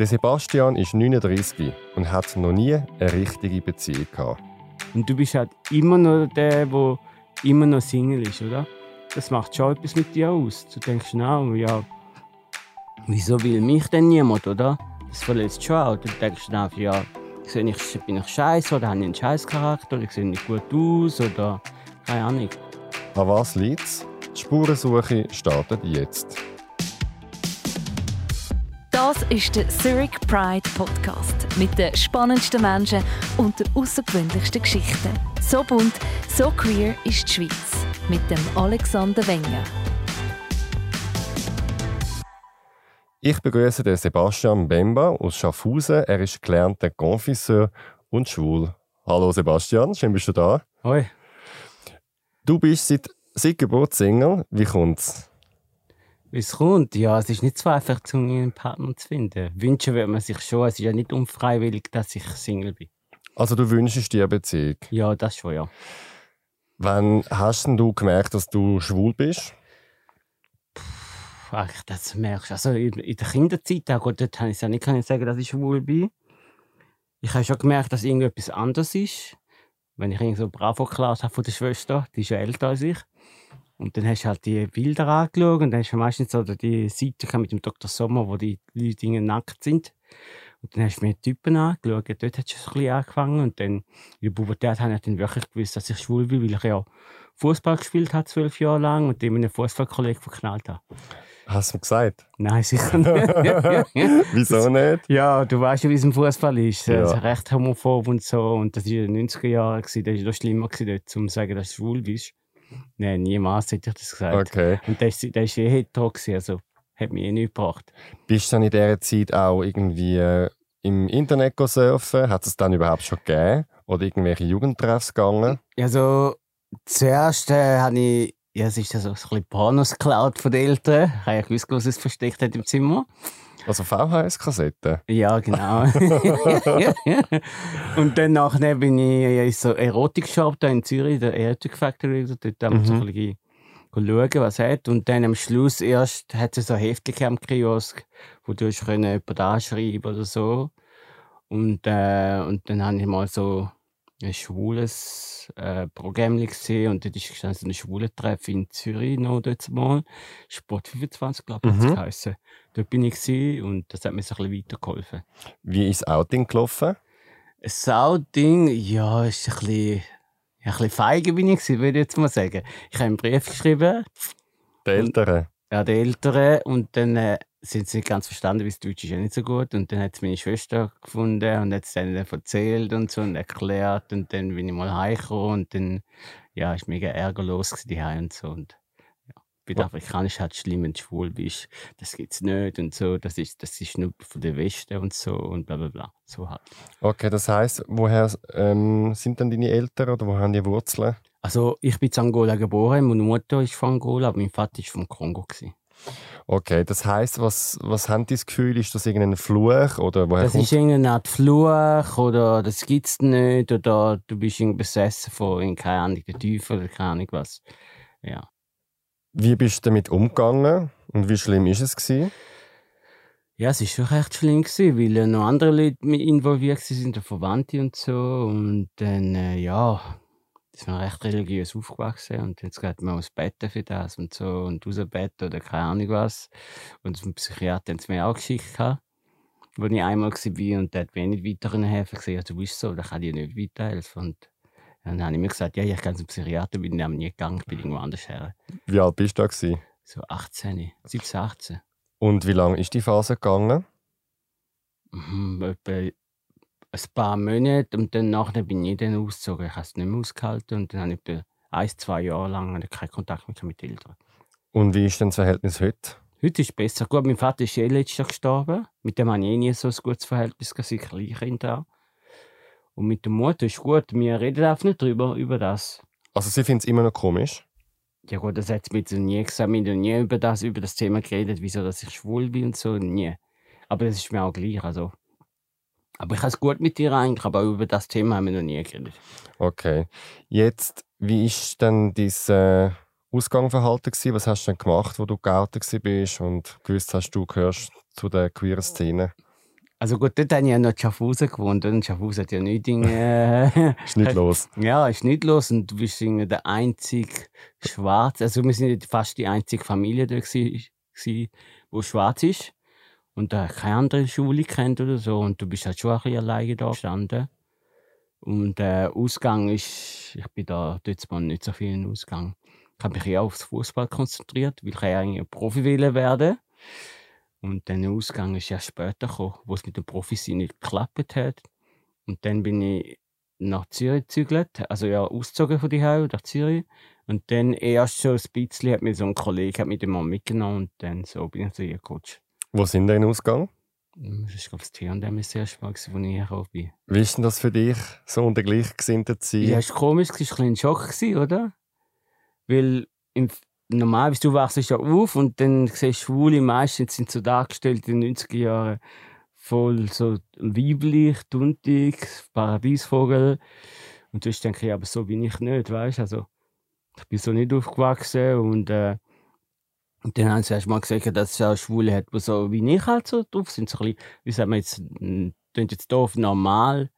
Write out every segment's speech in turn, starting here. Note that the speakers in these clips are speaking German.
Der Sebastian ist 39 und hat noch nie eine richtige Beziehung gehabt. Und du bist halt immer noch der, der immer noch Single ist, oder? Das macht schon etwas mit dir aus. Du denkst, na, ja, wieso will mich denn niemand, oder? Das verletzt schon auch. Du denkst, na, ja, sehe ich, bin ich scheiße oder habe ich einen Scheißcharakter oder ich sehe nicht gut aus oder keine Ahnung. An was liegt es? Die Spurensuche startet jetzt. Das ist der Zurich Pride Podcast mit den spannendsten Menschen und den außergewöhnlichsten Geschichten. So bunt, so queer ist die Schweiz mit dem Alexander Wenger. Ich begrüße den Sebastian Bemba aus Schaffhausen. Er ist gelernter Confisseur und schwul. Hallo Sebastian, schön bist du da. Hoi. Du bist seit, seit Geburt Single. Wie kommt's? Wie es kommt? Ja, es ist nicht so einfach, um einen Partner zu finden. Wünschen würde man sich schon. Es ist ja nicht unfreiwillig, dass ich Single bin. Also du wünschst dir eine Beziehung? Ja, das schon, ja. Wann hast denn du gemerkt, dass du schwul bist? Puh, das merkst du. Also in, der Kinderzeit, auch dort kann ich ja nicht sagen, dass ich schwul bin. Ich habe schon gemerkt, dass irgendetwas anders ist. Wenn ich so Bravo-Klasse habe von der Schwester, die ist ja älter als ich. Und dann hast du halt die Bilder angeschaut und dann hast du meistens so die Seite mit dem Dr. Sommer, wo die Leute nackt sind. Und dann hast du mir Typen angeschaut. Dort hat es ein bisschen angefangen. Und dann in der Pubertät habe ich dann wirklich gewusst, dass ich schwul bin, weil ich ja Fußball gespielt habe, zwölf Jahre lang, und dem einen Fußballkollegen verknallt habe. Hast du mir gesagt? Nein, sicher nicht. Wieso nicht? Ja, du weißt ja, wie es im Fußball ist. Ja. ist recht homophob und so. Und das war in den 90er Jahren. Das war noch schlimmer, dort, um zu sagen, dass du schwul bist. Nein, niemals hätte ich das gesagt. Okay. Und der war eh hetero, also hat mich eh nicht gebracht. Bist du dann in dieser Zeit auch irgendwie äh, im Internet surfen? Hat es dann überhaupt schon gegeben? Oder irgendwelche Jugendtreffs gegangen? Also, zuerst äh, habe ich, ja, es ist ja so ein bisschen Pornos geklaut von den Eltern. Ich habe gewusst, was es versteckt hat im Zimmer. Also VHS-Kassetten? Ja, genau. und dann nachher bin ich in so Erotik-Shop in Zürich, der Erotic Factory, dort haben wir mhm. so ein bisschen schauen, was es hat. Und dann am Schluss erst hat es so Heftchen am Kiosk, wo du jemanden anschreiben oder so. Und, äh, und dann habe ich mal so ein schwules äh, Programm gesehen und dort ist so ein schwulen Treff in Zürich noch dort mal. Sport 25, glaube ich, mhm. hat Dort bin ich und das hat mir so ein bisschen weitergeholfen. Wie ist das Outing gelaufen? Das Outing, ja, ist ein bisschen, ein bisschen feige bin ich würde ich jetzt mal sagen. Ich habe einen Brief geschrieben. Der Ältere? Ja, der Ältere. Und dann äh, sind sie nicht ganz verstanden, weil das Deutsch ist ja nicht so gut. Und dann hat es meine Schwester gefunden und hat es dann erzählt und so und erklärt. Und dann bin ich mal heimgekommen und dann, ja, ist mega ärgerlos die und so. Und bei den Afrikanern halt schlimm, wenn du schwul bist. Das gibt's nicht und so. Das ist, das ist nur von der Westen und so und bla bla bla. So halt. Okay, das heisst, woher ähm, sind dann deine Eltern oder wo haben die Wurzeln? Also, ich bin in Angola geboren, meine Mutter ist von Angola, aber mein Vater ist vom Kongo. Gewesen. Okay, das heißt, was, was haben die das Gefühl? Ist das irgendein Fluch? Oder woher das ist irgendeine Art Fluch oder das gibt es nicht oder du bist irgendwie besessen von, keine Ahnung, der Teufel oder keine Ahnung was. Ja. Wie bist du damit umgegangen und wie schlimm ist es gewesen? Ja, es war schon recht schlimm gewesen, weil noch andere Leute involviert waren, Verwandte und so und dann, äh, ja, sind recht religiös aufgewachsen und jetzt geht man aus Bett für das und so und aus dem Bett oder keine Ahnung was. Und zum Psychiater haben sie mir auch geschickt, gehabt, wo ich einmal war und der hat mir nicht weiter helfen gesehen, du bist so, da kann ich nicht weiterhelfen. Und dann habe ich mir gesagt, ja, ich gehe zum Psychiater, bin ich aber nie gegangen, bin irgendwo anders her. Wie alt bist du da? Gewesen? So 18, 17, 18. Und wie lange ist die Phase gegangen? Mhm, etwa ein paar Monate und dann nachher bin ich dann ausgezogen. Ich habe es nicht mehr ausgehalten und dann habe ich ein, zwei Jahre lang keinen Kontakt mehr mit den Eltern. Und wie ist denn das Verhältnis heute? Heute ist es besser. Gut, mein Vater ist eh letztes Jahr gestorben. Mit dem habe ich eh nie so ein gutes Verhältnis, dass ich Kleinkind habe. Und mit der Mutter ist gut. Wir reden einfach nicht drüber, über das. Also sie findet es immer noch komisch? Ja gut, das hat sie mir nie gesagt. Wir haben nie über das, über das Thema geredet, wieso dass ich schwul bin und so. Nie. Aber das ist mir auch gleich. Also aber ich habe es gut mit dir eigentlich, aber über das Thema haben wir noch nie geredet. Okay. Jetzt, wie ist denn dein Ausgangsverhalten gewesen? Was hast du denn gemacht, wo du geoutet bist und gewusst hast, du gehörst zu der queeren Szene? Also gut, dort habe ich ja noch in Schaffhausen gewohnt. Und Schaffhausen hat ja nichts. Äh, Ist nicht los. Ja, ist nicht los. Und du bist der einzige Schwarz. Also, wir sind fast die einzige Familie da, gewesen, die schwarz ist. Und da keine andere Schule kennt oder so. Und du bist halt schon ein bisschen alleine da gestanden. Und der Ausgang ist, ich bin da dort mal nicht so viel in Ausgang. Ich habe mich eher aufs Fußball konzentriert, weil ich ja eigentlich Profi wählen werde. Und dann der Ausgang ist ja später gekommen, wo es mit dem Profi nicht geklappt hat. Und dann bin ich nach Zürich gezügelt, also ja, ausgezogen von die nach Zürich. Und dann erst so ein bisschen hat mir so ein Kollege hat mich dann mal mitgenommen und dann so bin ich zu ihr gerutscht. Wo sind denn Ausgang? Das ist, glaube ich, das T&M das erste Mal, wo ich hergekommen bin. Wie ist denn das für dich, so unter Gleichgesinnten zu sein? Ja, es war komisch, es war ein bisschen ein Schock, oder? Weil im, normalerweise du wachst ja auf und dann siehst Schwule, meistens sind so dargestellt in den 90er Jahren voll so weiblich, tuntig, Paradiesvogel. Und du denkst, ja, aber so bin ich nicht, weißt du? Also, ich bin so nicht aufgewachsen und, äh, und dann haben sie erst mal gesagt, dass es auch Schwule hat, die so wie ich halt so drauf sind. So ein bisschen, wie sagen wir jetzt, klingt jetzt doof, normal,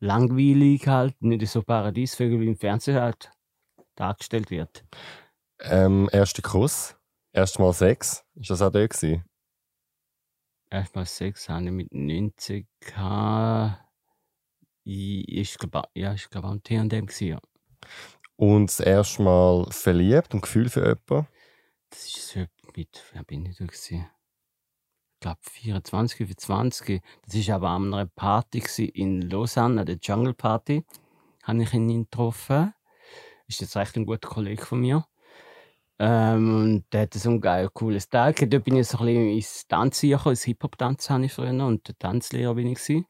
langweilig halt, nicht so Paradiesvögel wie im Fernsehen halt dargestellt wird. Ähm, erster Kuss, erstmal Sex, ist das auch der gewesen? Erstmal Sex habe ich mit 90 gehabt. Ich, glaube, ja, ich glaube am T&M gewesen, ja. Und das erste Mal verliebt und Gefühl für jemanden? Das ist so mit, wer bin ich da gewesen? Ich glaube 24, 25. Das war aber an einer Party gewesen in Lausanne, an der Jungle Party. Habe ich ihn getroffen. Ist jetzt recht ein guter Kollege von mir. Ähm, und der hat so ein geil, cooles Tag. Dort bin ich so ein bisschen ins Tanzen gekommen, ins Hip-Hop-Tanzen habe ich früher und der Tanzlehrer bin ich gewesen.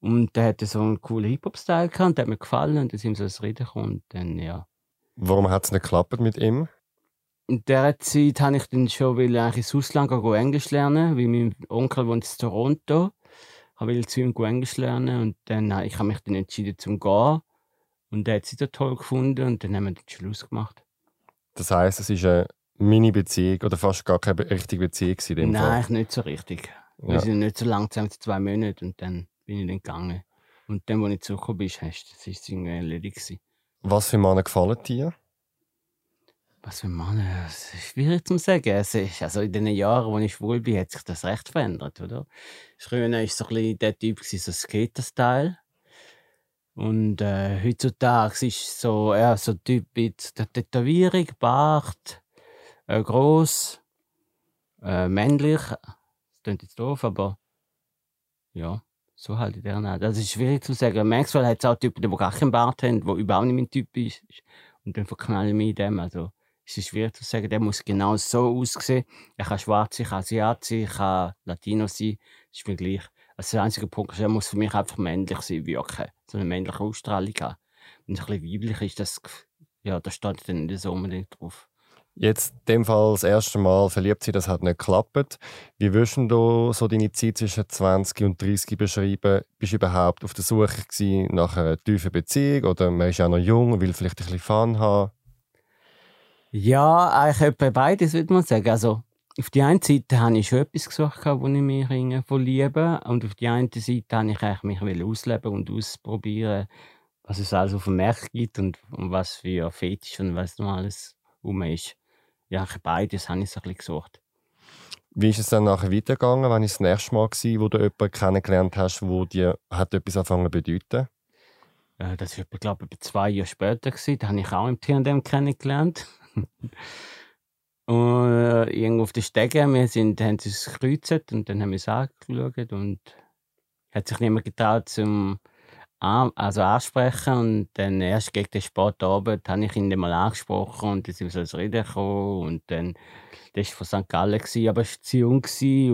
Und der hatte so einen coolen Hip-Hop-Style gehabt, der hat mir gefallen und dann sind wir so ins Reden gekommen und dann, ja. Warum hat es nicht geklappt mit ihm? In dieser Zeit habe ich dann schon will eigentlich ins Ausland gehen, Englisch lernen, weil mein Onkel wohnt in Toronto. Ich will zu ihm Englisch lernen und dann habe ich habe mich dann entschieden zum gehen. Und er hat sie da toll gefunden und dann haben wir den Schluss gemacht. Das heisst, es ist eine Mini-Beziehung oder fast gar keine richtige Beziehung in dem Nein, Fall. nicht so richtig. Wir Ja. sind nicht so lang zusammen, zwei Monate und dann bin ich dann gegangen. Und dann, als ich zurückgekommen bin, ist das ist irgendwie erledigt gewesen. Was für Männer gefallen dir? Was für Mann, das ist schwierig zu sagen. Es ist, also in den Jahren, wo ich schwul bin, hat sich das recht verändert, oder? Früher war ich so ein bisschen der Typ, so Skater-Style. Und äh, heutzutage ist so, ja, so Typ mit der Tätowierung, Bart, äh, gross, äh, männlich. Das klingt jetzt doof, aber ja, so halt in der Art. Das ist schwierig zu sagen. Maxwell hat auch Typen, die gar keinen Bart haben, der überhaupt nicht mein Typ ist. Und dann verknall ich mich in dem. Also, es ist schwierig zu sagen, der muss genau so aussehen. Er kann schwarz sein, kann Asiat sein, kann Latino sein. Das ist mir gleich. Also der einzige Punkt ist, er muss für mich einfach männlich sein, wirken. So eine männliche Ausstrahlung haben. Und ein bisschen weiblich ist das, ja, da steht dann nicht so unbedingt drauf. Jetzt in dem Fall das erste Mal verliebt sein, das hat nicht geklappt. Wie würdest du so deine Zeit zwischen 20 und 30 beschreiben? Bist du überhaupt auf der Suche nach einer tiefen Beziehung oder man ist ja noch jung und will vielleicht ein bisschen Fun haben? Ja, eigentlich etwa beides, würde man sagen. Also, auf die einen Seite habe ich schon etwas gesucht, wo ich mich verliebe. Und auf die andere Seite habe ich eigentlich mich ausleben und ausprobieren, was es alles auf dem Markt gibt und, und was für Fetisch und was noch alles rum ist. Ja, beides habe ich so ein bisschen gesucht. Wie ist es dann nachher weitergegangen? Wann war das nächste Mal, gewesen, wo du jemanden kennengelernt hast, wo dir hat etwas angefangen zu bedeuten? Äh, Das war, glaube ich, zwei Jahre später. Da habe ich auch im T&M kennengelernt. und äh, irgendwo auf den Stegen, wir sind, haben uns gekreuzt und dann haben wir es angeschaut und hat sich niemand getraut zum an, also ansprechen und dann erst gegen den Sportabend habe ich ihn dann mal angesprochen und dann sind wir so Reden gekommen und dann, das war von St. Gallen, gewesen, aber er war zu jung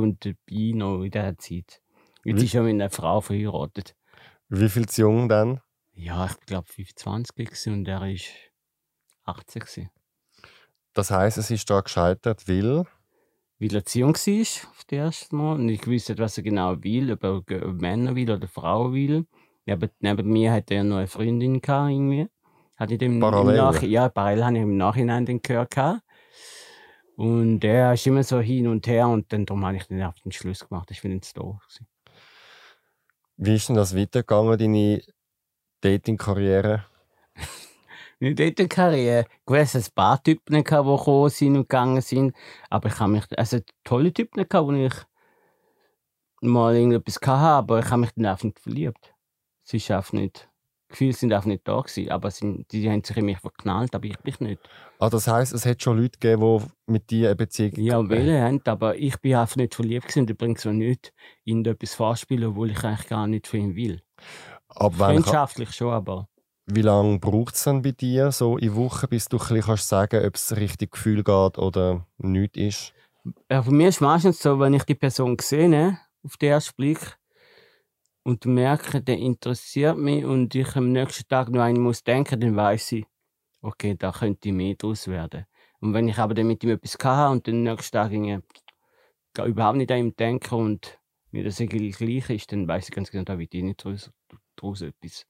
und dabei noch in dieser Zeit. Jetzt Wie- ist er mit einer Frau verheiratet. Wie viel zu jung dann? Ja, ich glaube 25 gewesen und er ist 18 gewesen. Das heisst, es ist da gescheitert, weil Weil er jung war, auf das erste Mal. Und ich wusste nicht, was er genau will, ob er Männer will oder Frauen will. Aber neben mir hatte er noch eine Freundin gehabt, irgendwie. Hatte ich dem Parallel? Nach ja, parallel habe ich im Nachhinein den gehört. gehabt. Und er ist immer so hin und her und dann darum habe ich dann auf den Schluss gemacht. Ich bin jetzt da. Wie ist denn das weitergegangen, deine Dating-Karriere? Meine Dating-Karriere. Gut, es ein paar Typen, die gekommen sind und gegangen sind. Aber ich habe mich, also tolle Typen, wo ich mal irgendetwas hatte, aber ich habe mich dann einfach nicht verliebt. Es ist einfach nicht, die Gefühle sind einfach nicht da gewesen, aber sind, die haben sich in mich verknallt, aber ich mich nicht. Ah, das heisst, es hat schon Leute gegeben, die mit dir eine Beziehung Ja, welche haben, aber ich bin einfach nicht verliebt gewesen, da bringt so nichts, ihnen etwas vorspielen, obwohl ich eigentlich gar nicht von ihm will. Ab Freundschaftlich schon, aber wie lange braucht es dann bei dir, so in Wochen, bis du ein kannst sagen ob es richtig Gefühl geht oder nichts ist? ja, für mich ist es meistens so, wenn ich die Person sehe, auf den ersten Blick, und merke, der interessiert mich und ich am nächsten Tag noch einen muss denken, dann weiß ich, okay, da könnte mehr draus werden. Und wenn ich aber dann mit ihm etwas hatte und den nächsten Tag gar überhaupt nicht an ihm denke und mir das gleich ist, dann weiß ich ganz genau, da wird eh nicht draus, draus etwas.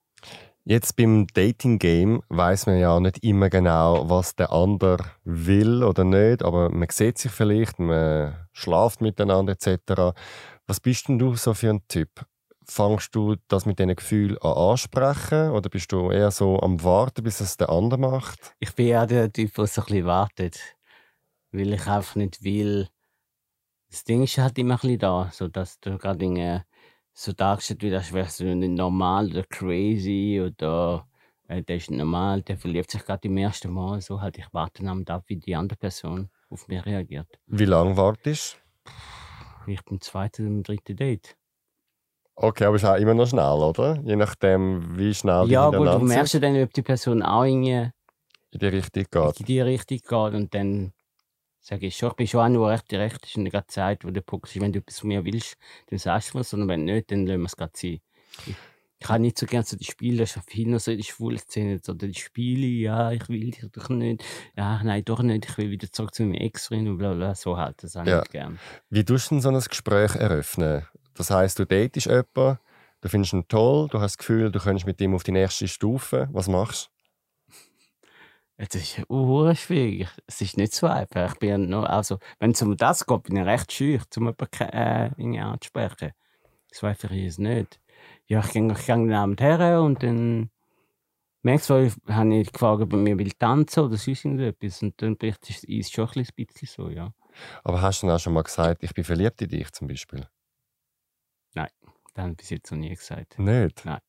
Jetzt beim Dating-Game weiß man ja nicht immer genau, was der andere will oder nicht, aber man sieht sich vielleicht, man schlaft miteinander etc. Was bist denn du so für ein Typ? Fangst du das mit diesen Gefühlen an ansprechen oder bist du eher so am Warten, bis es der andere macht? Ich bin ja der Typ, der so ein bisschen wartet, weil ich einfach nicht will. Das Ding ist halt immer ein bisschen da, so dass du gerade Dinge so dargestellt wird, als wärst du nicht normal oder crazy oder äh, der ist normal, der verliebt sich gerade im ersten Mal. So halt, ich warte dann ab, wie die andere Person auf mich reagiert. Wie lange wartest Ich bin zweite und dritte Date. Okay, aber ist auch immer noch schnell, oder? Je nachdem, wie schnell die Ja, gut, du merkst ja dann, ob die Person auch in die Richtung geht. in die Richtung geht und dann sage ich schon, ich bin schon auch nur recht direkt, ist gerade die Zeit, wo der Punkt ist, wenn du etwas von mir willst, dann sagst du es, sondern wenn nicht, dann lassen wir es gerade sein. Ich, ich habe nicht so gerne so die Spiele, das ist viel noch so die schwule Szene, so die Spiele, ja, ich will dich doch nicht, ja, nein, doch nicht, ich will wieder zurück zu meinem Ex rein und bla bla, so halt, das habe ich Ja. nicht gern. Wie tust du denn so ein Gespräch eröffnen? Das heisst, du datest jemanden, du findest ihn toll, du hast das Gefühl, du könntest mit ihm auf die nächste Stufe. Was machst Es ist uh, schwierig. Es ist nicht so einfach. Ich bin noch, also, wenn es um das geht, bin ich recht schüch, um jemanden äh, anzusprechen. Das weiß ich jetzt nicht. Ja, ich gehe ich gehe den Abend her und dann du, habe ich gefragt, ob mir will tanzen oder sonst irgendetwas. Und dann bricht es ist schon ein bisschen so, ja. Aber hast du dann auch schon mal gesagt, ich bin verliebt in dich zum Beispiel? Das habe ich bis jetzt noch nie gesagt. Nicht? Nein.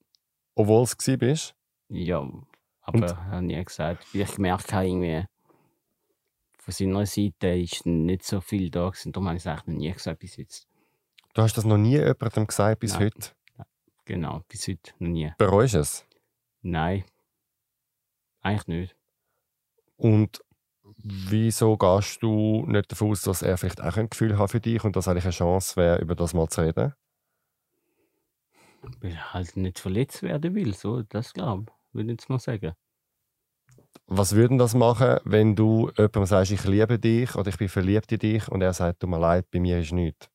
Obwohl es bist? Ja, aber habe ich nie gesagt. Weil ich gemerkt habe, irgendwie, von seiner Seite ist nicht so viel da gewesen. Darum habe ich es eigentlich noch nie gesagt bis jetzt. Du hast das noch nie jemandem gesagt bis Nein. heute. Genau, bis heute noch nie. Bereust du es? Nein. Eigentlich nicht. Und wieso gehst du nicht davon aus, dass er vielleicht auch ein Gefühl hat für dich und dass eigentlich eine Chance wäre, über das mal zu reden? Weil er halt nicht verletzt werden will. So, das glaube ich. Würde ich jetzt mal sagen. Was würden das machen, wenn du jemandem sagst, ich liebe dich oder ich bin verliebt in dich und er sagt, tut mir leid, bei mir ist nichts?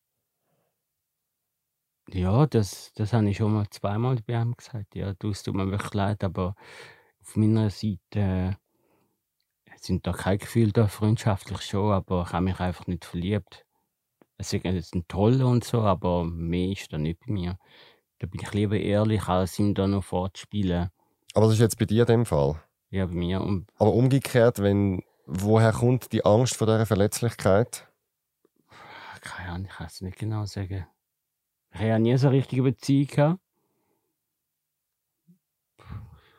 Ja, das, das habe ich schon mal zweimal bei ihm gesagt. Ja, du, es tut mir wirklich leid, aber auf meiner Seite äh, sind da keine Gefühle da, freundschaftlich schon, aber ich habe mich einfach nicht verliebt. Es ist jetzt ein toller und so, aber mehr ist da nicht bei mir. Da bin ich lieber ehrlich, als ihm da noch fortspielen. Aber das ist jetzt bei dir dem Fall. Ja, bei mir. Und Aber umgekehrt, wenn, woher kommt die Angst vor dieser Verletzlichkeit? keine Ahnung, ich kann es nicht genau sagen. Ich habe ja nie so eine richtige Beziehung gehabt.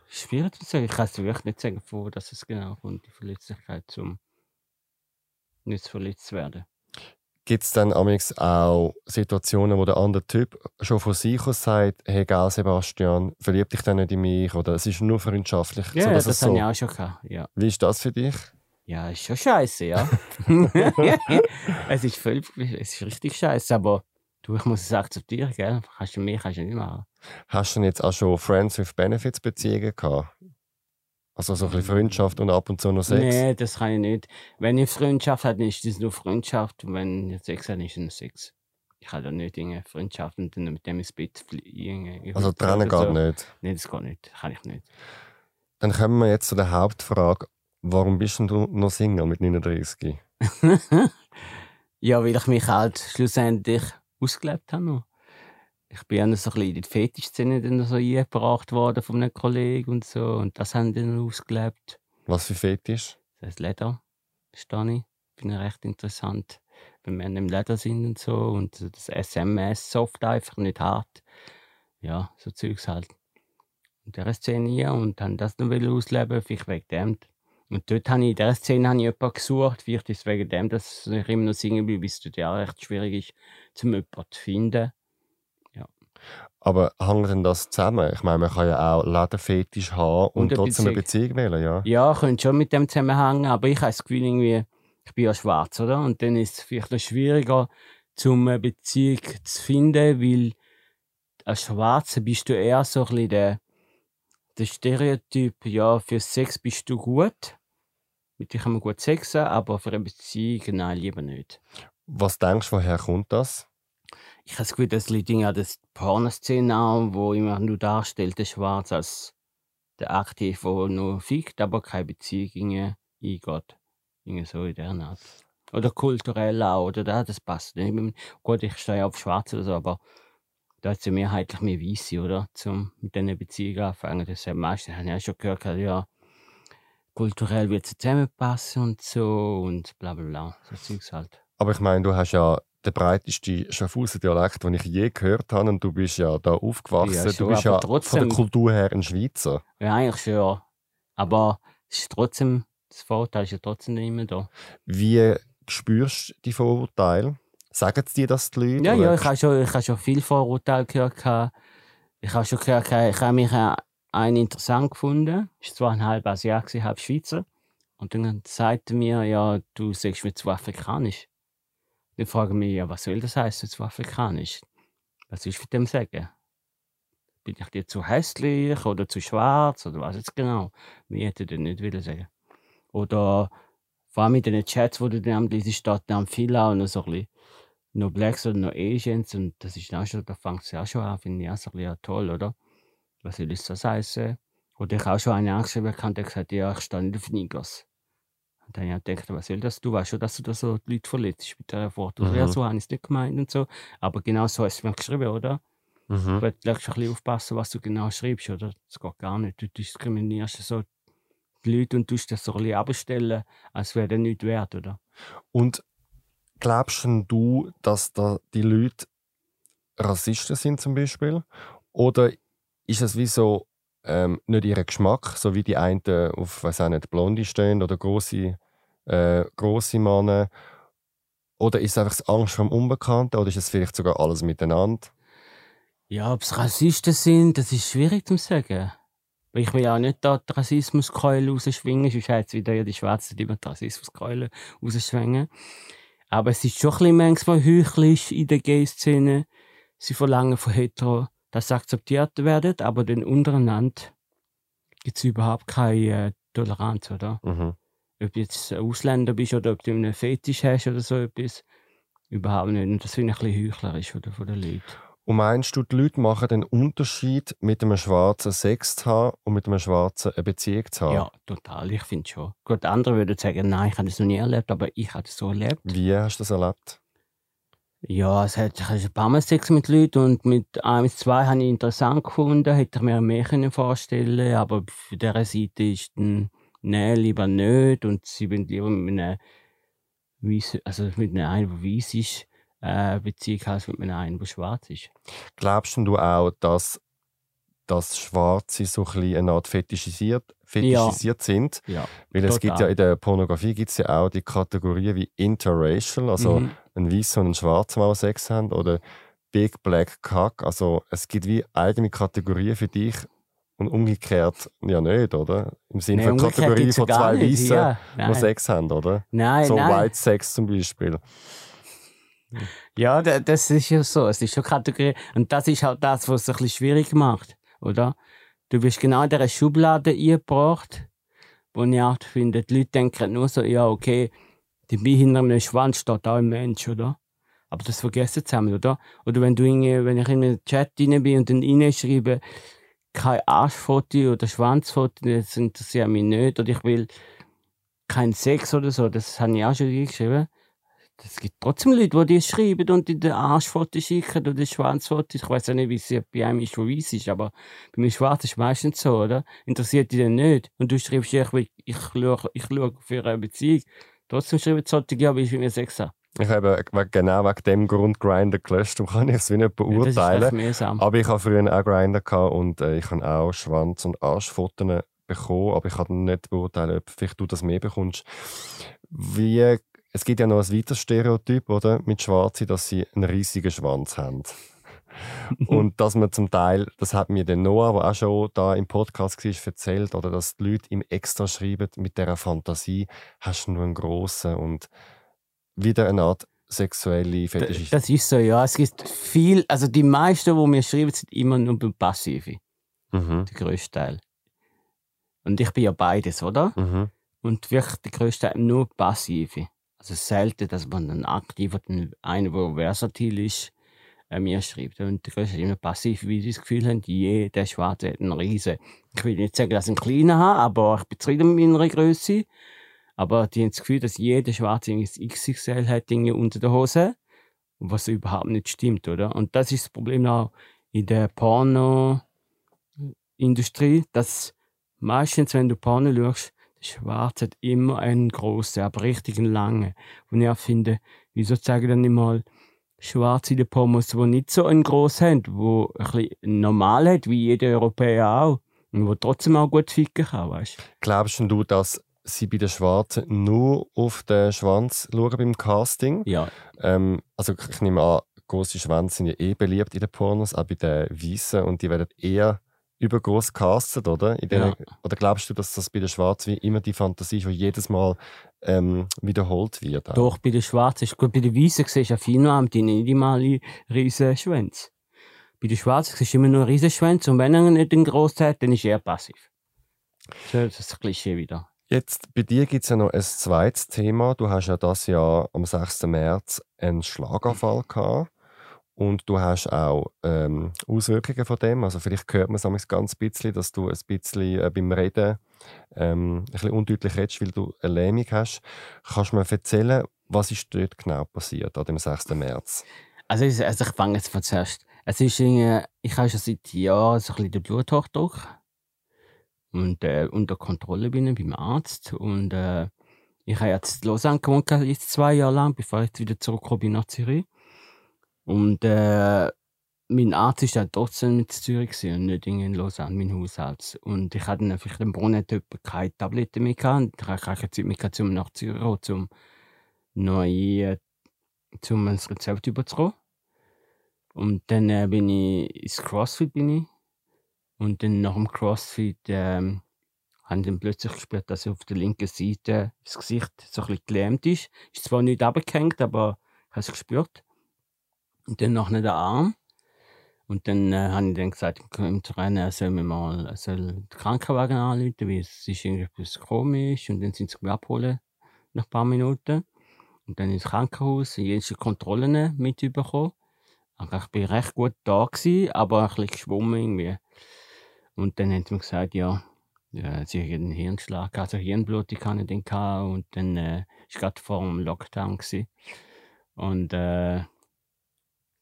Schwierig zu sagen. Ich kann es wirklich nicht sagen, wo das es genau kommt, die Verletzlichkeit, um nicht zu verletzt zu werden. Gibt es dann auch Situationen, wo der andere Typ schon von sich aus sagt, hey geil Sebastian, verlieb dich dann nicht in mich oder es ist nur freundschaftlich? Ja, sodass das habe so, ich auch schon gehabt. Ja, Wie ist das für dich? ja ist schon scheiße, ja. es ist völlig, es ist richtig scheiße, aber du, ich muss es akzeptieren, gell? Kannst du mehr kannst du nicht machen. Hast du denn jetzt auch schon Friends with Benefits Beziehungen gehabt? Also so ein bisschen Freundschaft und ab und zu noch Sex? Nee, das kann ich nicht. Wenn ich Freundschaft habe, dann ist das nur Freundschaft. Und wenn ich Sex habe, dann ist es nur Sex. Ich habe da nicht irgendwie Freundschaft und dann mit dem ins Bett fliegen. Also trennen geht nicht. Nein, das geht nicht. Kann ich nicht. Dann kommen wir jetzt zu der Hauptfrage. Warum bist du noch Single mit 39? ja, weil ich mich halt schlussendlich ausgelebt habe. Noch. Ich bin ja noch so ein bisschen in die Fetischszene dann so eingebracht worden von einem Kollegen und so. Und das haben dann ausgelebt. Was für Fetisch? Das Leder, verstehe ich. Finde ich recht interessant. Wenn wir im Leder sind und so. Und das SMS soft einfach, nicht hart. Ja, so Zeugs halt. Und dieser Szene hier und dann das noch ausleben, vielleicht wegen dem. Und dort habe ich, in dieser Szene habe ich jemanden gesucht. Vielleicht ist es wegen dem, dass ich immer noch singen will, weil es dort ja recht schwierig ist, zum jemanden zu finden. Aber hängt denn das zusammen? Ich meine, man kann ja auch Lederfetisch haben und, Und eine trotzdem eine Beziehung. Beziehung wählen, ja? Ja, könnte schon mit dem zusammenhängen, aber ich habe das Gefühl, irgendwie, ich bin ja schwarz, oder? Und dann ist es vielleicht noch schwieriger, zum eine Beziehung zu finden, weil als Schwarzer bist du eher so ein bisschen der, der Stereotyp, ja, für Sex bist du gut. Mit dir kann man gut sexen, aber für eine Beziehung, nein, lieber nicht. Was denkst du, woher kommt das? Ich habe das Gefühl, das liegt irgendwie an der Pornoszene an, wo immer nur darstellt, der Schwarz als der Aktiv, der nur fickt, aber keine Beziehung irgendwie eingeht. Irgendwie so in der Art. Oder kulturell auch, oder da, das passt nicht. Gut, ich stehe auf Schwarz oder so, aber da ist ja mehrheitlich mehr Weisse, oder? Zum mit diesen Beziehungen anfangen. Das haben meistens, habe ich auch schon gehört, ja, kulturell wird es zusammenpassen und so und bla bla bla. So Zeugs halt. Aber ich meine, du hast ja den breitesten Schaffhauser Dialekt, den ich je gehört habe und du bist ja da aufgewachsen. Ja, du schon, bist ja aber von trotzdem- der Kultur her ein Schweizer. Ja, eigentlich schon. Aber es ist trotzdem, das Vorteil ist ja trotzdem nicht mehr da. Wie spürst du die Vorurteile? Sagen dir das die Leute? Ja, oder? ja, ich habe schon, ich habe schon viel Vorurteile gehört. Ich habe schon gehört, ich habe mich einen interessant gefunden. Ich war zwar ein halb Asiat, halb Schweizer. Und dann sagte er mir, ja, du sagst mir zu afrikanisch. Dann frage ich mich, ja, was soll das heißen, zu afrikanisch? Was du mit dem sagen? Bin ich dir zu hässlich oder zu schwarz oder was jetzt genau? Mir hätte er nicht wollen sagen. Oder vor allem in den Chats, wo du dann am lesen steht, dann viel auch noch so ein bisschen noch Blacks oder noch Asians und das ist auch schon, da fängt es auch schon an, finde ich auch so ein bisschen toll, oder? Was soll das heißen? Oder ich auch schon einen angeschrieben, der hat gesagt, ja, ich stehe nicht auf Nigers. Und dann habe ich gedacht, was soll das? Du weißt schon, dass du da so die Leute verletzt mit dieser Worte. Mhm. Ja, so habe ich es nicht gemeint und so. Aber genau so hast du mir geschrieben, oder? Mhm. Du musst ein bisschen aufpassen, was du genau schreibst, oder? Das geht gar nicht. Du diskriminierst so die Leute und tust das so ein bisschen abstellen, als wäre das nichts wert, oder? Und glaubst du, dass da die Leute Rassisten sind zum Beispiel? Oder ist es wie so ähm, nicht ihr Geschmack, so wie die einen auf, auch nicht, Blonde stehen oder große äh, große Männer? Oder ist es einfach Angst vor dem Unbekannten? Oder ist es vielleicht sogar alles miteinander? Ja, ob es Rassisten sind, das ist schwierig zu sagen. Weil ich will ja auch nicht da die Rassismuskeule rausschwingen, sonst hat wieder ja die Schwarzen, die immer Rassismuskeule rausschwingen. Aber es ist schon ein bisschen manchmal heuchlerisch in der Gay-Szene. Sie verlangen von Hetero, dass sie akzeptiert werden, aber dann untereinander gibt es überhaupt keine äh, Toleranz, oder? Mhm. Ob du jetzt Ausländer bist oder ob du einen Fetisch hast oder so etwas. Überhaupt nicht. Und das finde ich ein bisschen heuchlerisch oder, von den Leuten. Und meinst du, die Leute machen den Unterschied, mit einem Schwarzen Sex zu haben und mit einem Schwarzen eine Beziehung zu haben? Ja, total. Ich finde schon. Gut, andere würden sagen, nein, ich habe das noch nie erlebt, aber ich habe das so erlebt. Wie hast du das erlebt? Ja, es hat, ein paar Mal Sex mit Leuten und mit einem, zwei habe ich interessant gefunden, hätte ich mir mehr können vorstellen aber auf dieser Seite ist dann, nein, lieber nicht und sie wollen lieber mit einem weiss, also mit einem, einen, weiß ist, äh, Beziehung als mit einem, der schwarz ist. Glaubst du auch, dass, dass Schwarze so ein eine Art fetischisiert, fetischisiert sind? Ja. Weil es total. gibt ja in der Pornografie gibt's ja auch die Kategorien wie interracial, also Mhm. ein Weißer und ein Schwarzer mal Sex haben, oder Big Black Cock. Also es gibt wie eigene Kategorien für dich und umgekehrt ja nicht, oder? Im Sinne Nein, von Kategorie ja von zwei. Weißen, Ja, die. Sex haben, oder? Nein, so nein. White Sex zum Beispiel. Ja, da- das ist ja so. Es ist schon Kategorie. Und das ist halt das, was es ein bisschen schwierig macht, oder? Du bist genau in dieser Schublade eingebracht, wo ich auch finde, die Leute denken nur so, ja, okay, die Bi hinter einem Schwanz steht auch ein Mensch, oder? Aber das vergessen sie haben, oder? Oder wenn du irgendwie, wenn ich in einem Chat rein bin und dann reinschreibe, kein Arschfoto oder Schwanzfoto, das interessiert mich nicht, oder ich will keinen Sex oder so, das habe ich auch schon geschrieben es gibt trotzdem Leute, die schreiben und in den Arschfotos schicken oder Schwanzfotos. Ich weiß ja nicht, wie es bei einem ist, wo weiß ist, aber bei mir Schwarz ist es meistens so, oder? Interessiert dich denn nicht? Und du schreibst, ich, ich, schaue, ich schaue für eine Beziehung. Trotzdem schreiben solche, ja, wie ich mir Sex habe. Ich habe genau wegen dem Grund Grinder gelöscht und kann ich es nicht beurteilen. Ja, aber ich habe früher auch Grinder und äh, ich habe auch Schwanz- und Arschfotos bekommen, aber ich kann nicht beurteilen, ob vielleicht du das mehr bekommst. Wie es gibt ja noch ein weiteres Stereotyp, oder? Mit Schwarzen, dass sie einen riesigen Schwanz haben. und dass man zum Teil, das hat mir der Noah, der auch schon da im Podcast war, erzählt, oder dass die Leute ihm extra schreiben, mit dieser Fantasie hast du nur einen grossen und wieder eine Art sexuelle Fetisch. Das ist so, ja. Es gibt viel, also die meisten, die mir schreiben, sind immer nur Passive. Mhm. Der größte Teil. Und ich bin ja beides, oder? Mhm. Und wirklich der größte Teil nur Passive. Also selten, dass man einen aktiv oder einen, der versatil ist, äh, mir schreibt. Und der Größte ist immer passiv, wie sie das Gefühl haben, jeder Schwarze hat einen Riesen. Ich will nicht sagen, dass ich einen kleinen habe, aber ich bin zufrieden mit meiner Größe. Aber die haben das Gefühl, dass jeder Schwarze ein XXL hat Dinge unter der Hose. Was überhaupt nicht stimmt, oder? Und das ist das Problem auch in der Porno-Industrie, dass meistens, wenn du Porno schaust, Schwarz hat immer einen großen, aber richtig einen langen. Und ich finde, wieso zeigen dann nicht mal Schwarze in den Pommes, die nicht so einen großen haben, wo ein bisschen normal hat, wie jeder Europäer auch. Und wo trotzdem auch gut ficken kann, weißt Glaubst du, dass sie bei den Schwarzen nur auf den Schwanz schauen beim Casting? Ja. Ähm, also ich nehme an, große Schwänze sind ja eh beliebt in den Pornos, auch bei den Weißen und die werden eher übergroß castet, oder? Den, ja. Oder glaubst du, dass das bei den Schwarzen wie immer die Fantasie die jedes Mal ähm, wiederholt wird? Auch? Doch, bei den Schwarzen ist gut. Bei den Weißen siehst du ja viele noch, die nicht immer riesen Schwänze. Bei den Schwarzen siehst du immer nur einen riesen Schwänze und wenn er nicht einen grossen hat, dann ist er passiv. So, das ist das Klischee wieder. Jetzt, bei dir gibt es ja noch ein zweites Thema. Du hast ja das Jahr am 6. März einen Schlaganfall gehabt. Und du hast auch ähm, Auswirkungen von dem. Also vielleicht hört man es ganz bisschen, dass du ein bisschen äh, beim Reden ähm, ein bisschen undeutlich redest, weil du eine Lähmung hast. Kannst du mir erzählen, was ist dort genau passiert, an dem 6. März? Also, also ich fange jetzt von zuerst. Es ist ich habe schon seit Jahren so ein bisschen den Bluthochdruck und äh, unter Kontrolle bin beim Arzt und äh, ich habe jetzt in Lausanne gewohnt, jetzt zwei Jahre lang, bevor ich wieder zurückgekommen bin nach Zürich. Und äh, mein Arzt war dann trotzdem mit Zürich und nicht in Lausanne, mein Hausarzt. Und ich hatte dann vielleicht Brunnen keine Tabletten mehr gehabt. Ich hatte keine Zeit mehr, um nach Zürich um neue, um ein Rezept überzukommen. Und dann äh, bin ich ins CrossFit bin ich. Und dann nach dem CrossFit ähm, habe ich dann plötzlich gespürt, dass auf der linken Seite das Gesicht so ein bisschen gelähmt ist. Ist zwar nicht abgehängt, aber ich habe es gespürt. Und dann noch der Arm. Und dann äh, habe ich dann gesagt, im Trainer, er soll mir mal er soll den Krankenwagen anrufen, weil es ist irgendwas komisch. Und dann sind sie mich abholen nach ein paar Minuten. Und dann ins Krankenhaus, jede Kontrollen mitbekommen. Also ich bin recht gut da gewesen, aber ein bisschen geschwommen irgendwie. Und dann haben sie mir gesagt, ja, ja sie einen Hirnschlag, also Hirnblutung hatte ich dann gehabt. Und dann äh, ist gerade vor dem Lockdown gewesen. Und äh,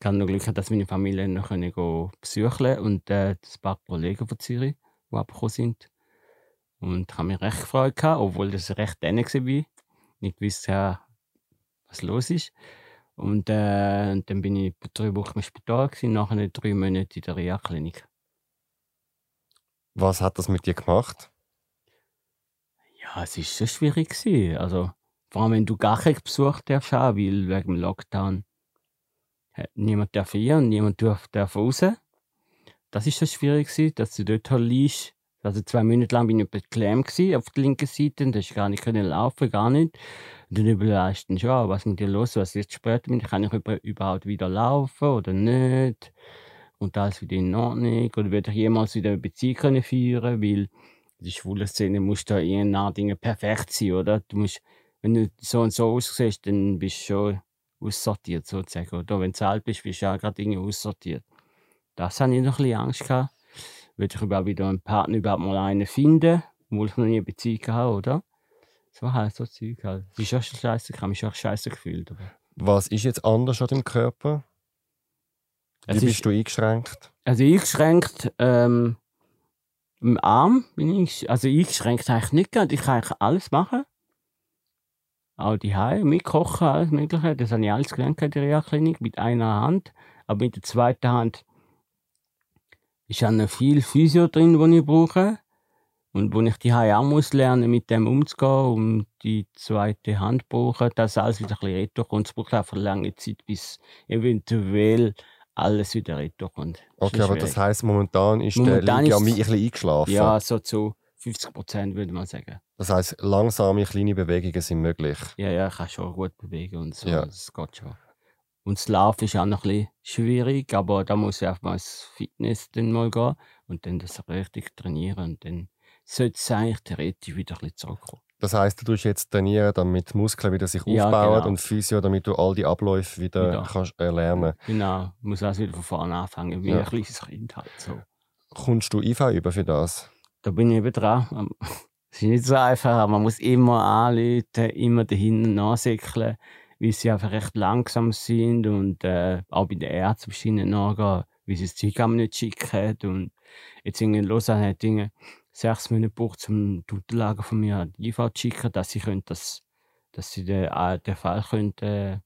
ich habe noch Glück dass meine Familie noch gehen besuchen und äh, ein paar Kollegen von Zürich, die abgekommen sind. Und ich habe mich recht gefreut, obwohl das recht denen war. Nicht wusste, was los ist. Und, äh, und dann bin ich drei Wochen im Spital, gewesen, nachher drei Monate in der Reha-Klinik. Was hat das mit dir gemacht? Ja, es war schon schwierig. Gewesen. Also, vor allem, wenn du gar keinen Besuch darfst, weil wegen dem Lockdown niemand darf rein und niemand darf, darf raus. Das ist das Schwierige, dass du dort halt liegst. Also zwei Monate lang bin ich beklemmt auf der linken Seite, da ist gar nicht können laufen, gar nicht. Und dann überlegst du schon, was mit dir los, was jetzt später mit kann ich überhaupt wieder laufen oder nicht? Und alles wieder in Ordnung? Oder werde ich jemals wieder eine Beziehung können führen? Weil in der schwulen Szene musst du ja nach Dingen perfekt sein, oder? Du musst, wenn du so und so aussiehst, dann bist du schon aussortiert sozusagen. Oder wenn du alt bist, bist du auch gerade Dinge aussortiert. Das hatte ich noch ein bisschen Angst. Gehabt. Würde ich überhaupt wieder einen Partner überhaupt mal einen finden, obwohl ich noch nie eine Beziehung habe, oder? So halt so Zeug halt. Das ist auch scheiße, ich habe mich auch scheiße gefühlt. Aber. Was ist jetzt anders an deinem Körper? Wie Es bist ist- du eingeschränkt? Also eingeschränkt ähm, im Arm bin ich, also eingeschränkt eigentlich nicht gerade. Ich kann eigentlich alles machen. Auch die Hause, mitkochen, alles Mögliche. Das habe ich alles gelernt in der Reha-Klinik mit einer Hand. Aber mit der zweiten Hand ist auch noch viel Physio drin, die ich brauche. Und wo ich die Hause auch muss lernen, mit dem umzugehen und die zweite Hand brauchen, dass alles wieder ein bisschen retour kommt. Es braucht einfach lange Zeit, bis eventuell alles wieder retour kommt. Das ist Okay, aber das heisst, momentan ist Momentan der Liga ist- ein bisschen eingeschlafen. Ja, so zu 50 Prozent würde man sagen. Das heisst, langsame kleine Bewegungen sind möglich. Ja, ja, ich kann schon gut bewegen und so. Ja. Das geht schon. Und das Laufen ist auch noch ein bisschen schwierig, aber da muss ich einfach mal ins Fitness dann mal gehen und dann das richtig trainieren und dann sollte es eigentlich theoretisch wieder ein bisschen zurückkommen. Das heisst, du tust jetzt trainieren, damit die Muskeln wieder sich Ja, aufbauen genau. und Physio, damit du all die Abläufe wieder Wieder. kannst erlernen. Genau, muss alles wieder von vorne anfangen, wie Ja. ein kleines Kind halt so. Kommst du IV über für das? Da bin ich eben dran. Es ist nicht so einfach, aber man muss immer anrufen, immer dahinten nachsäckeln, weil sie einfach recht langsam sind und äh, auch bei den Ärzten bestimmt nachgehen, weil sie das Zeug nicht schicken. Und jetzt in Lausanne hat Dinge sechs Monate gebraucht, um die Unterlagen von mir an die IV zu schicken, dass sie, können das, dass sie den, äh, den Fall können, äh,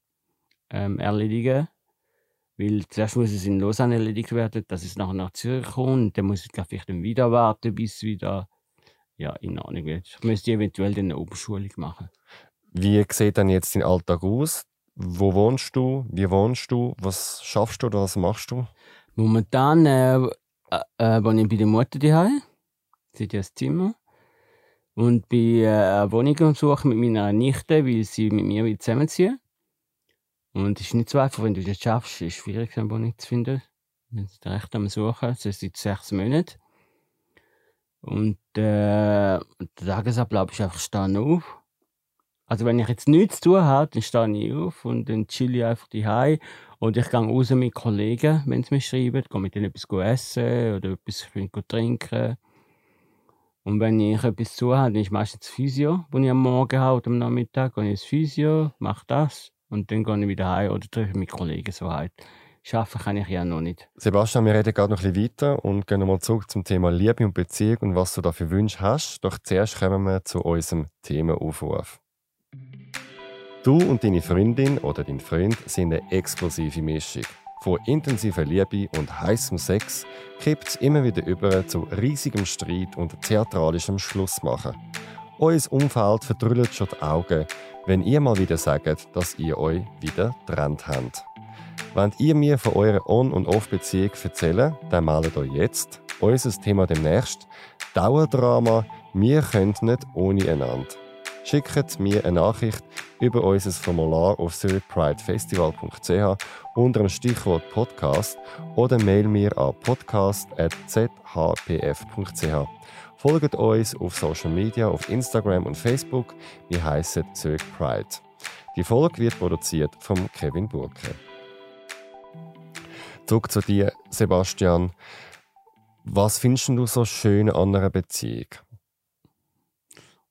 ähm, erledigen Weil zuerst muss es in Lausanne erledigt werden, dass es nachher nach Zürich kommt. Dann muss ich glaub, vielleicht dann wieder warten, bis es wieder ja, in Ordnung wird. Ich müsste eventuell dann eine Oberschulung machen. Wie sieht denn jetzt dein Alltag aus? Wo wohnst du? Wie wohnst du? Was schaffst du oder was machst du? Momentan äh, äh, äh, wohne ich bei der Mutter daheim. Sie hat ja ein Zimmer. Und bin äh, eine Wohnung am Suchen mit meiner Nichte, weil sie mit mir will zusammenziehen Und es ist nicht so einfach, wenn du das schaffst, ist es schwierig, eine Wohnung zu finden. Wir sind recht am Suchen, das ist seit sechs Monaten. Und äh, der Tagesablauf ist einfach stehen auf. Also wenn ich jetzt nichts zu tun habe, dann stehe ich auf und dann chill ich einfach daheim und ich gehe raus mit Kollegen, wenn sie mir schreiben, gehe mit denen etwas essen oder etwas trinken. Und wenn ich etwas zu habe, dann ist meistens Physio, das ich am Morgen habe oder am Nachmittag. Gehe ich ins Physio, mache das und dann gehe ich wieder heim oder treffe mit Kollegen so halt. Arbeiten kann ich ja noch nicht. Sebastian, wir reden gerade noch ein bisschen weiter und gehen nochmal zurück zum Thema Liebe und Beziehung und was du da für Wünsche hast. Doch zuerst kommen wir zu unserem Themenaufruf. Du und deine Freundin oder dein Freund sind eine explosive Mischung. Von intensiver Liebe und heißem Sex kippt es immer wieder über zu riesigem Streit und theatralischem Schlussmachen. Euer Umfeld verdrüllt schon die Augen, wenn ihr mal wieder sagt, dass ihr euch wieder getrennt habt. Wollt ihr mir von eurer On- und Off-Beziehung erzählen, dann meldet euch jetzt. Unser Thema demnächst: Dauerdrama. Wir können nicht ohne einander. Schickt mir eine Nachricht über unser Formular auf zurichpridefestival.ch unter dem Stichwort Podcast oder mail mir an podcast.zhpf.ch. Folgt uns auf Social Media, auf Instagram und Facebook. Wir heißen Zurich Pride. Die Folge wird produziert von Kevin Burke. Zurück zu dir, Sebastian. Was findest du so schön an einer Beziehung?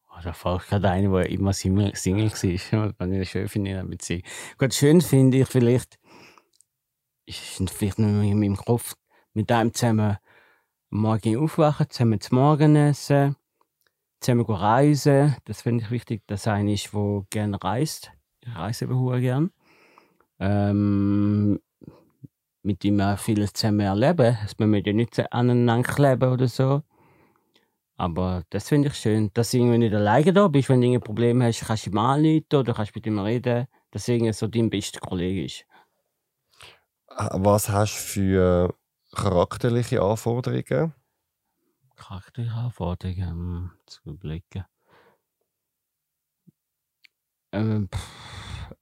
Oh, da fällt gerade ein, der immer Single Single war. Was ich schön finde in einer Beziehung. Gut, schön finde ich vielleicht, ist vielleicht nur in meinem Kopf, mit einem zusammen Morgen aufwachen, zusammen zum Morgen essen, zusammen reisen. Das finde ich wichtig, dass einer ist, der gerne reist. Ich reise eben gerne. Ähm, mit ihm auch vieles zusammen erleben. Wir müssen ja nicht aneinander kleben oder so. Aber das finde ich schön, dass du irgendwie nicht alleine da bist. Wenn du ein Problem hast, kannst du ihm anrufen oder kannst mit ihm reden. Dass irgendwie so dein bester Kollege ist. Was hast du für charakterliche Anforderungen? Charakteranforderungen hm, zu überlegen. Ähm,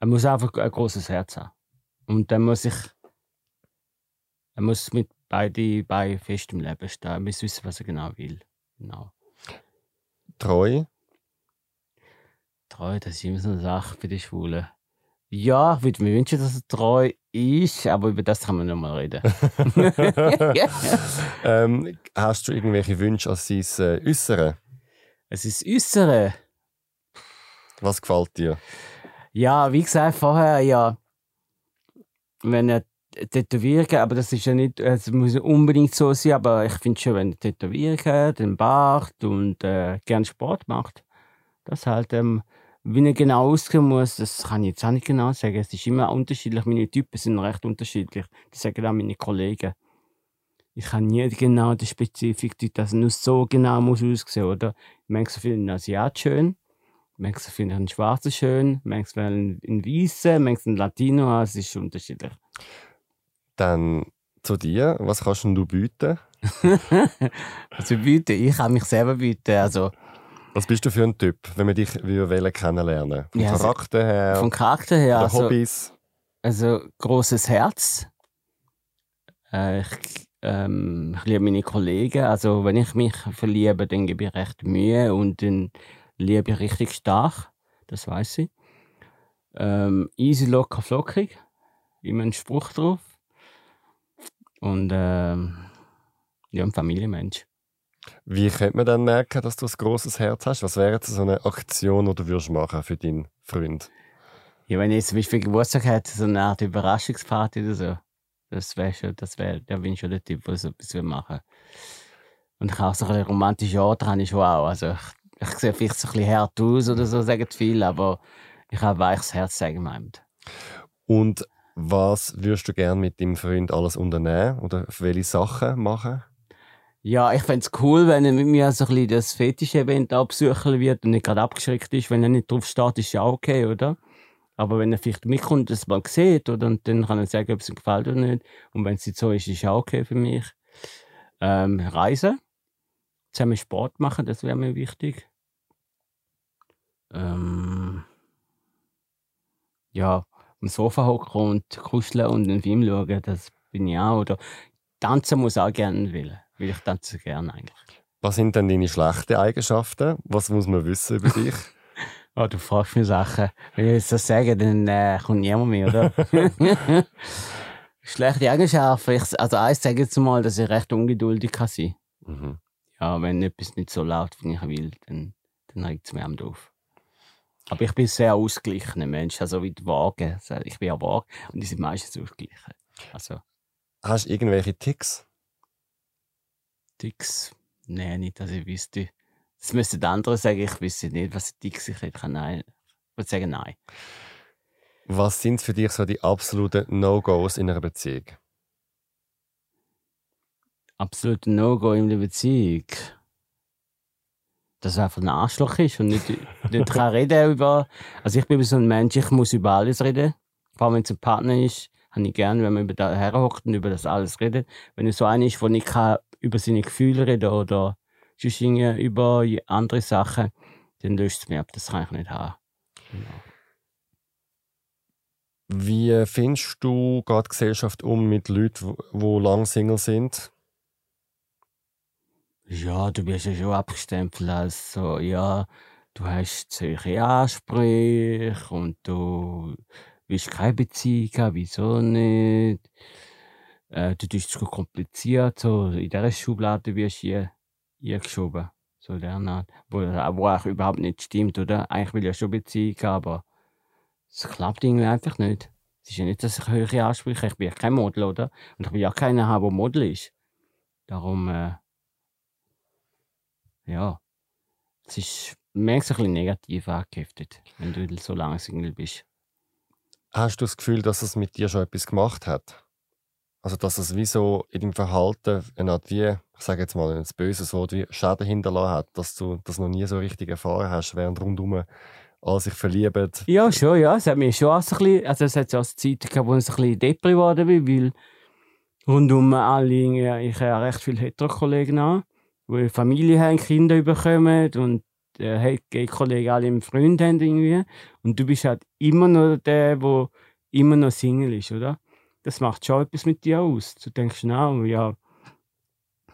er muss einfach ein großes Herz haben. Und dann muss ich. Er muss mit beiden Beinen fest im Leben stehen. Er muss wissen, was er genau will. Genau. Treu? Treu, das ist immer so eine Sache für die Schwulen. Ja, ich würde mir wünschen, dass er treu ist, aber über das kann man noch mal reden. ähm, hast du irgendwelche Wünsche an sein äh, Äußere? es ist Äußere. Was gefällt dir? Ja, wie gesagt vorher, ja, wenn er tätowieren, aber das ist ja nicht, es muss unbedingt so sein, aber ich finde schon, wenn er tätowieren, den Bart und äh, gern Sport macht, das halt, ähm, wie er genau aussehen muss, das kann ich jetzt auch nicht genau sagen. Es ist immer unterschiedlich, meine Typen sind recht unterschiedlich. Das sagen auch meine Kollegen. Ich kann nie genau die Spezifik, dass es nur so genau muss aussehen, oder? Manchmal finde ich einen Asiat schön, manchmal finde ich einen Schwarzen schön, manchmal einen, Weißen, manchmal einen Latino, es ist unterschiedlich. Dann zu dir, was kannst du bieten? also bieten, ich kann mich selber bieten, also... Was bist du für ein Typ, wenn wir dich wollen kennenlernen Vom Ja, also- Charakter her, Vom Charakter her, also, Hobbys? also großes Herz. Äh, ich, ähm, ich liebe meine Kollegen. Also wenn ich mich verliebe, dann gebe ich recht Mühe und dann liebe ich richtig stark. Das weiß ich. Ähm, easy, locker, flockig. Immer ein Spruch drauf. Und ähm, ja, ein Familienmensch. Wie könnte man dann merken, dass du ein grosses Herz hast? Was wäre jetzt so eine Aktion, die du würdest machen für deinen Freund? Ja, wenn ich jetzt zum Beispiel Geburtstag hätte, so eine Art Überraschungsparty oder so, das wäre schon, das wäre, da bin ich schon der Typ, der so etwas will machen Und ich habe auch so ein romantische Orte, habe ich schon auch. Also ich, ich sehe vielleicht so ein bisschen hart aus oder so, sagen viele, aber ich habe ein weiches Herz, sagen wir Und was würdest du gerne mit deinem Freund alles unternehmen? Oder für welche Sachen machen? Ja, ich fände es cool, wenn er mit mir so ein bisschen das Fetisch-Event absuchen wird und nicht gerade abgeschreckt ist. Wenn er nicht drauf steht, ist ja okay, oder? Aber wenn er vielleicht mitkommt das mal sieht, oder? Und dann kann er sagen, ob es ihm gefällt oder nicht. Und wenn es nicht so ist, ist auch okay für mich. Ähm, reisen. Zusammen Sport machen, das wäre mir wichtig. Ähm, ja, am Sofa hocken und kuscheln und einen Film schauen, das bin ich auch. Oder tanzen muss auch gerne will. Weil ich tanze gerne eigentlich. Was sind denn deine schlechten Eigenschaften? Was muss man wissen über dich? Oh, du fragst mir Sachen. Wenn ich jetzt das sage, dann äh, kommt niemand mehr, oder? Schlechte Eigenschaften. Ich, also eins sage jetzt mal, dass ich recht ungeduldig kann sein mhm. Ja, wenn etwas nicht so läuft, wie ich will, dann, dann regt es mir am auf. Aber ich bin ein sehr ausgeglichener Mensch, also wie die Waage. Also Ich bin ja vage und die sind meistens ausgeglichen. Also Hast du irgendwelche Ticks? Ticks, nein, nicht, dass ich wüsste. Das müssten andere sagen, ich wüsste nicht, was Ticks ich hätte. Nein, ich würde sagen, nein. Was sind für dich so die absoluten No-Gos in einer Beziehung? absolut No-Go in der Beziehung. Dass er einfach ein Arschloch ist und nicht, nicht kann reden über. Also ich bin so ein Mensch, ich muss über alles reden. Vor allem wenn es ein Partner ist, habe ich gerne, wenn man über da herhockt und über das alles redet. Wenn es so einer ist, der nicht kann über seine Gefühle reden oder sonst über andere Sachen, dann löst es mir ab. Das kann ich nicht haben. Genau. Wie findest du gerade Gesellschaft um mit Leuten, die lang Single sind? Ja, du bist ja schon abgestempelt als so, ja, du hast solche Ansprüche und du willst keine Beziehung haben, wieso nicht? Äh, du tust es zu kompliziert, so in dieser Schublade wirst du hier, hier geschoben. So der Art. Wo, wo auch überhaupt nicht stimmt, oder? Eigentlich will ich ja schon Beziehung haben, aber es klappt irgendwie einfach nicht. Es ist ja nicht, dass ich höhere Ansprüche habe. Ich bin ja kein Model, oder? Und ich will ja keiner haben, der Model ist. Darum, äh, ja, es ist merkst ein bisschen negativ angeheftet, wenn du so lange Single bist. Hast du das Gefühl, dass es mit dir schon etwas gemacht hat? Also, dass es wie so in deinem Verhalten eine Art wie, ich sage jetzt mal ein böses Wort, wie Schaden hinterlassen hat, dass du das noch nie so richtig erfahren hast, während rundum alle sich verlieben. Ja, schon, ja. Es hat mich schon auch so ein bisschen, also es hat ja auch Zeiten gehabt, wo ich ein bisschen depri geworden bin, weil rundum alle, ich habe recht viele Hetero-Kollegen an, die Familie haben, Kinder bekommen und äh, Gay-Kollegen alle einen Freund haben irgendwie. Und du bist halt immer noch der, der immer noch Single ist, oder? Das macht schon etwas mit dir aus. Du denkst, na, ja,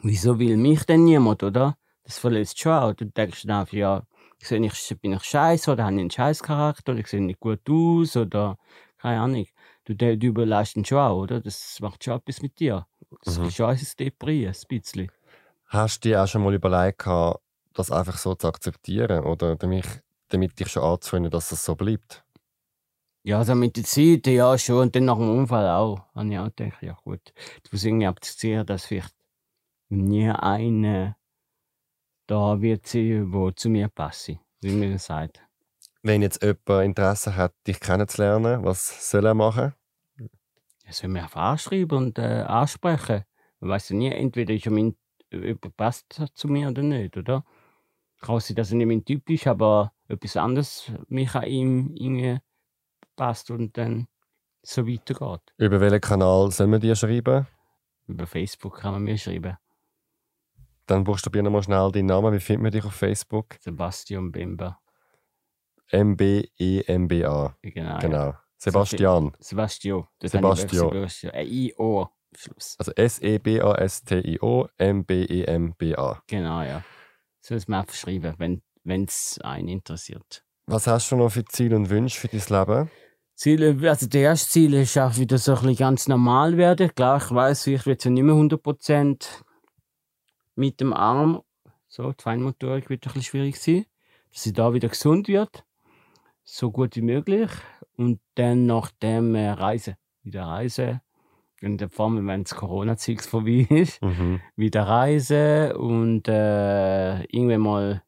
wieso will mich denn niemand, oder? Das verletzt schon auch. Du denkst, na, ja, sehe ich, bin ich scheiße oder habe ich einen Scheißcharakter oder ich sehe nicht gut aus oder keine Ahnung. Du, du überlässt ihn schon auch, oder? Das macht schon etwas mit dir. Das Mhm. ist schon ein Depri, ein bisschen. Hast du dir auch schon mal überlegt, das einfach so zu akzeptieren oder damit, damit dich schon anzufreunden, dass es so bleibt? Ja, also mit der Zeit, ja schon. Und dann nach dem Unfall auch. Habe ich auch gedacht, ja gut. Ich muss irgendwie akzeptieren, dass vielleicht nie einer da wird sein, der zu mir passt, wie man sagt. Wenn jetzt jemand Interesse hat, dich kennenzulernen, was soll er machen? Er soll mich einfach anschreiben und äh, ansprechen. Man weiß ja nie, entweder ist er mein, jemand passt zu mir oder nicht, oder? Kann sein, dass er nicht mein Typ ist, aber etwas anderes mich an ihm irgendwie passt und dann so weitergeht. Über welchen Kanal soll man dir schreiben? Über Facebook kann man mir schreiben. Dann buchstabieren wir mal schnell deinen Namen. Wie findet man dich auf Facebook? Sebastian Bimber. M-B-E-M-B-A. Genau. Genau. Sebastian. Sebastian. Das Sebastian. I-O. Schluss. Also S-E-B-A-S-T-I-O M-B-E-M-B-A. Genau, ja. So ist man einfach schreiben, wenn es einen interessiert. Was hast du noch für Ziele und Wünsche für dein Leben? Ziele, also das erste Ziel ist auch wieder so ein bisschen ganz normal werden. Klar, ich weiß, ich werde ja nicht mehr 100% mit dem Arm, so, die Feinmotorik wird ein bisschen schwierig sein, dass sie da wieder gesund wird, so gut wie möglich. Und dann nach dem äh, Reisen, wieder reisen. In der Form, wenn das Corona-Zeug vorbei ist, Mhm. wieder reisen und äh, irgendwann mal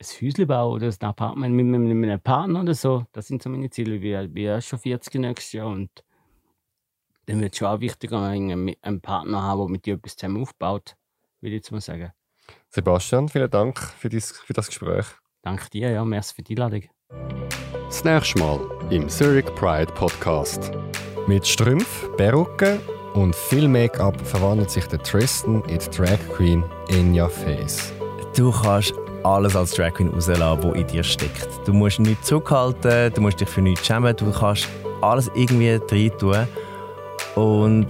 ein Häuschen bauen oder ein Apartment mit, mit, mit einem Partner oder so. Das sind so meine Ziele. Ich bin ja schon 40 nächstes Jahr und dann wird es schon auch wichtiger, einen, einen Partner haben, der mit dir etwas zusammen aufbaut, will ich jetzt mal sagen. Sebastian, vielen Dank für, dies, für das Gespräch. Danke dir, ja, merci für die Einladung. Das nächste Mal im Zurich Pride Podcast. Mit Strümpf, Perücke und viel Make-up verwandelt sich der Tristan in die Drag Queen Enya Face. Du kannst alles als Drag Queen rauslassen, was in dir steckt. Du musst nichts zurückhalten, du musst dich für nichts schämen, du kannst alles irgendwie rein tun. Und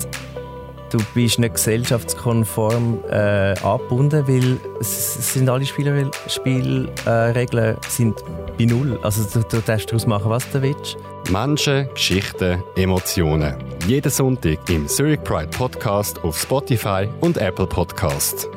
du bist nicht gesellschaftskonform äh, angebunden, weil es, sind alle Spielregeln Spiel, äh, Regeln sind bei Null. Also du, du darfst daraus machen, was du willst. Menschen, Geschichten, Emotionen. Jeden Sonntag im Zurich Pride Podcast auf Spotify und Apple Podcast.